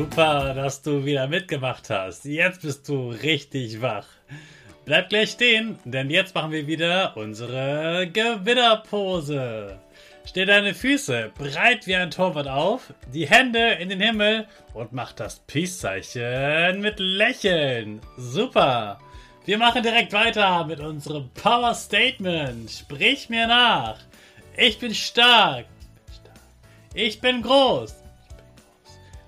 Super, dass du wieder mitgemacht hast. Jetzt bist du richtig wach. Bleib gleich stehen, denn jetzt machen wir wieder unsere Gewinnerpose. Stell deine Füße breit wie ein Torwart auf, die Hände in den Himmel und mach das Peace-Zeichen mit Lächeln. Super. Wir machen direkt weiter mit unserem Power Statement. Sprich mir nach. Ich bin stark. Ich bin groß.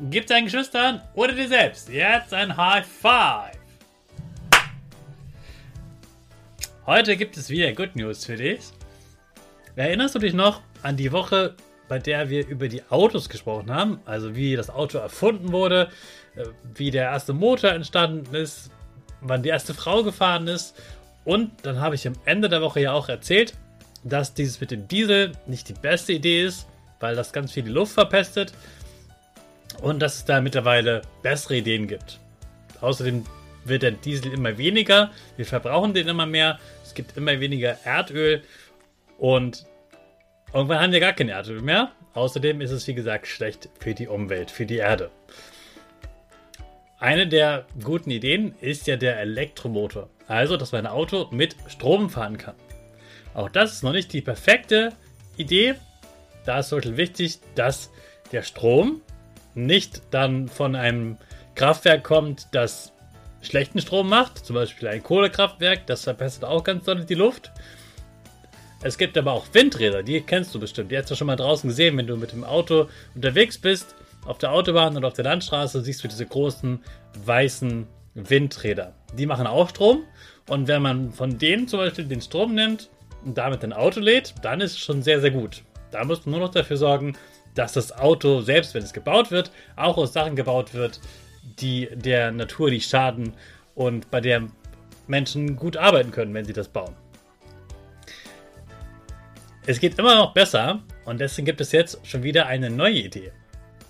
Gib deinen Geschwistern oder dir selbst jetzt ein High Five. Heute gibt es wieder Good News für dich. Erinnerst du dich noch an die Woche, bei der wir über die Autos gesprochen haben? Also wie das Auto erfunden wurde, äh, wie der erste Motor entstanden ist, wann die erste Frau gefahren ist. Und dann habe ich am Ende der Woche ja auch erzählt, dass dieses mit dem Diesel nicht die beste Idee ist, weil das ganz viel die Luft verpestet und dass es da mittlerweile bessere Ideen gibt. Außerdem wird der Diesel immer weniger, wir verbrauchen den immer mehr, es gibt immer weniger Erdöl und irgendwann haben wir gar kein Erdöl mehr. Außerdem ist es, wie gesagt, schlecht für die Umwelt, für die Erde. Eine der guten Ideen ist ja der Elektromotor. Also, dass mein Auto mit Strom fahren kann. Auch das ist noch nicht die perfekte Idee. Da ist wirklich wichtig, dass der Strom nicht dann von einem Kraftwerk kommt, das schlechten Strom macht, zum Beispiel ein Kohlekraftwerk, das verbessert auch ganz doll die Luft. Es gibt aber auch Windräder, die kennst du bestimmt. Die hast du schon mal draußen gesehen, wenn du mit dem Auto unterwegs bist, auf der Autobahn oder auf der Landstraße, siehst du diese großen weißen Windräder. Die machen auch Strom und wenn man von denen zum Beispiel den Strom nimmt und damit ein Auto lädt, dann ist es schon sehr, sehr gut. Da musst du nur noch dafür sorgen, dass das Auto, selbst wenn es gebaut wird, auch aus Sachen gebaut wird, die der Natur nicht schaden und bei der Menschen gut arbeiten können, wenn sie das bauen. Es geht immer noch besser und deswegen gibt es jetzt schon wieder eine neue Idee.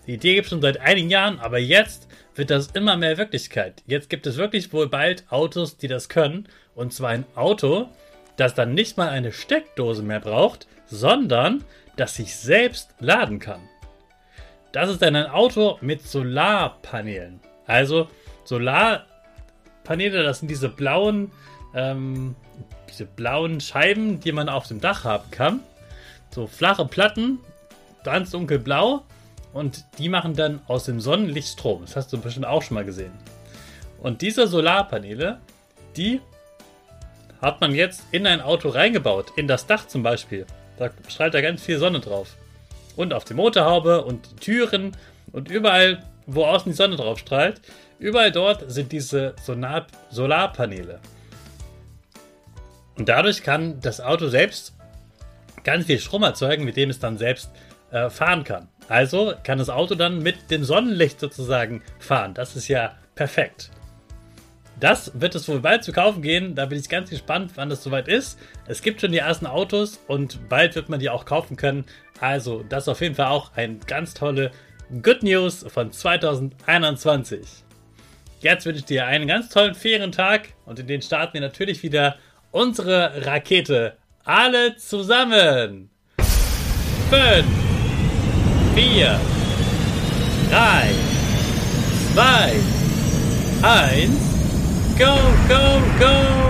Die Idee gibt es schon seit einigen Jahren, aber jetzt wird das immer mehr Wirklichkeit. Jetzt gibt es wirklich wohl bald Autos, die das können. Und zwar ein Auto, das dann nicht mal eine Steckdose mehr braucht, sondern das sich selbst laden kann. Das ist dann ein Auto mit Solarpanelen. Also Solarpaneele, das sind diese blauen, ähm, diese blauen Scheiben, die man auf dem Dach haben kann. So flache Platten, ganz dunkelblau. Und die machen dann aus dem Sonnenlicht Strom. Das hast du bestimmt auch schon mal gesehen. Und diese Solarpaneele, die hat man jetzt in ein Auto reingebaut. In das Dach zum Beispiel. Da strahlt da ganz viel Sonne drauf. Und auf die Motorhaube und die Türen und überall, wo außen die Sonne drauf strahlt, überall dort sind diese Sonar Solarpaneele. Und dadurch kann das Auto selbst ganz viel Strom erzeugen, mit dem es dann selbst äh, fahren kann. Also kann das Auto dann mit dem Sonnenlicht sozusagen fahren. Das ist ja perfekt. Das wird es wohl bald zu kaufen gehen. Da bin ich ganz gespannt, wann das soweit ist. Es gibt schon die ersten Autos und bald wird man die auch kaufen können. Also, das ist auf jeden Fall auch ein ganz tolle Good News von 2021. Jetzt wünsche ich dir einen ganz tollen Ferientag und in den starten wir natürlich wieder unsere Rakete. Alle zusammen. 5, 4, 3, 2, 1. Go, go, go!